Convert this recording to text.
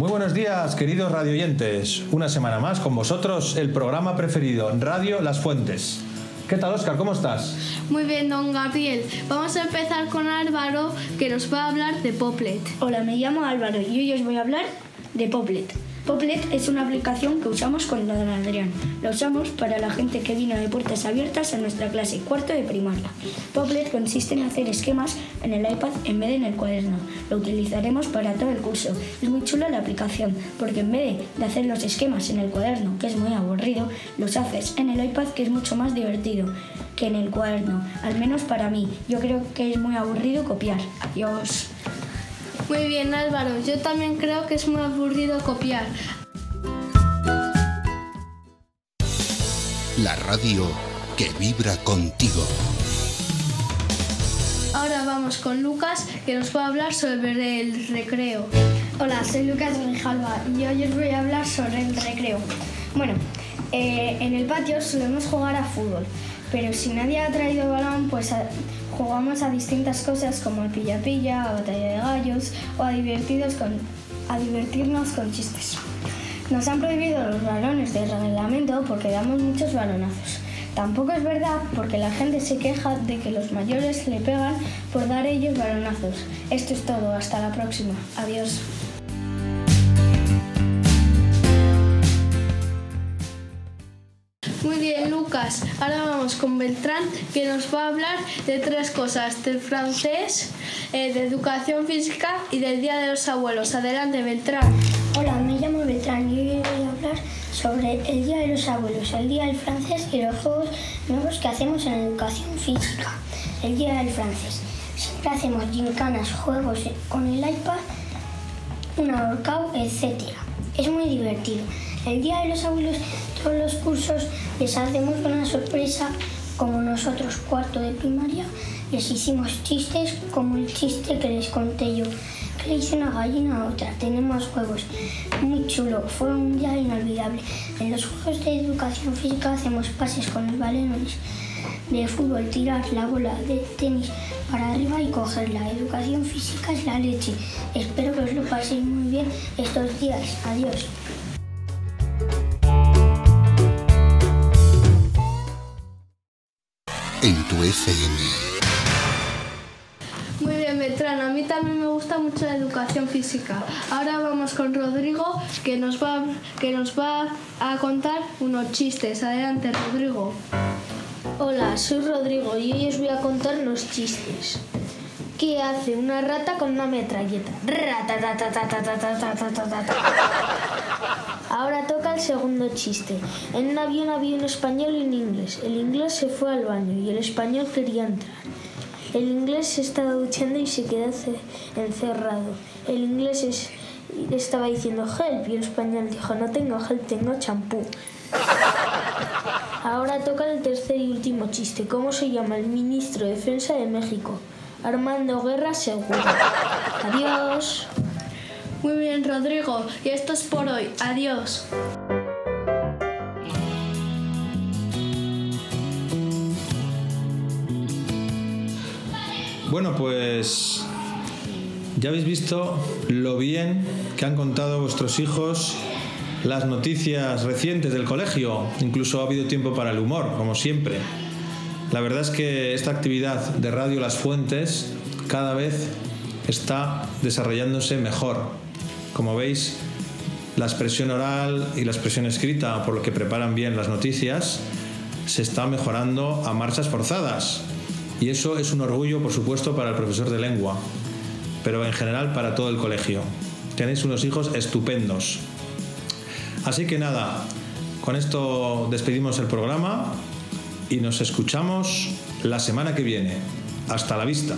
Muy buenos días, queridos radioyentes. Una semana más con vosotros, el programa preferido, Radio Las Fuentes. ¿Qué tal, Oscar? ¿Cómo estás? Muy bien, don Gabriel. Vamos a empezar con Álvaro, que nos va a hablar de Poplet. Hola, me llamo Álvaro y hoy os voy a hablar de Poplet. Poplet es una aplicación que usamos con don Adrián. La usamos para la gente que vino de puertas abiertas a nuestra clase cuarto de primaria. Poplet consiste en hacer esquemas en el iPad en vez de en el cuaderno. Lo utilizaremos para todo el curso. Es muy chula la aplicación porque en vez de hacer los esquemas en el cuaderno, que es muy aburrido, los haces en el iPad que es mucho más divertido que en el cuaderno. Al menos para mí. Yo creo que es muy aburrido copiar. Adiós. Muy bien, Álvaro. Yo también creo que es muy aburrido copiar. La radio que vibra contigo. Ahora vamos con Lucas, que nos va a hablar sobre el recreo. Hola, soy Lucas Grijalva y hoy os voy a hablar sobre el recreo. Bueno, eh, en el patio solemos jugar a fútbol, pero si nadie ha traído balón, pues jugamos a distintas cosas como al pilla-pilla, a batalla de gallos o a, a divertirnos con chistes. Nos han prohibido los balones de reglamento porque damos muchos balonazos. Tampoco es verdad porque la gente se queja de que los mayores le pegan por dar ellos balonazos. Esto es todo, hasta la próxima. Adiós. Muy bien, Lucas. Ahora vamos con Beltrán, que nos va a hablar de tres cosas: del francés, eh, de educación física y del Día de los Abuelos. Adelante, Beltrán. Hola, me llamo Beltrán y hoy voy a hablar sobre el Día de los Abuelos, el Día del Francés y los juegos nuevos que hacemos en educación física. El Día del Francés. Siempre hacemos gincanas, juegos con el iPad, un ahorcado, etc. Es muy divertido. El Día de los Abuelos, todos los cursos les hacemos una sorpresa como nosotros, cuarto de primaria, les hicimos chistes como el chiste que les conté yo. Que le hice una gallina a otra, tenemos juegos. Muy chulo, fue un día inolvidable. En los juegos de educación física hacemos pases con los balones de fútbol, tirar la bola de tenis para arriba y cogerla. Educación física es la leche. Espero que os lo paséis muy bien estos días. Adiós. en tu FM. Muy bien, Beltrán, a mí también me gusta mucho la educación física. Ahora vamos con Rodrigo, que nos va, que nos va a contar unos chistes. Adelante, Rodrigo. Hola, soy Rodrigo y hoy os voy a contar los chistes. ¿Qué hace una rata con una metralleta? Rata, Ahora toca el segundo chiste. En un avión había un español y un inglés. El inglés se fue al baño y el español quería entrar. El inglés se estaba duchando y se quedó ce- encerrado. El inglés es- estaba diciendo help y el español dijo no tengo help, tengo champú. Ahora toca el tercer y último chiste. ¿Cómo se llama el ministro de Defensa de México? Armando Guerra Seguro. Adiós. Muy bien, Rodrigo. Y esto es por hoy. Adiós. Bueno, pues ya habéis visto lo bien que han contado vuestros hijos las noticias recientes del colegio. Incluso ha habido tiempo para el humor, como siempre. La verdad es que esta actividad de Radio Las Fuentes cada vez está desarrollándose mejor. Como veis, la expresión oral y la expresión escrita, por lo que preparan bien las noticias, se está mejorando a marchas forzadas. Y eso es un orgullo, por supuesto, para el profesor de lengua, pero en general para todo el colegio. Tenéis unos hijos estupendos. Así que nada, con esto despedimos el programa y nos escuchamos la semana que viene. Hasta la vista.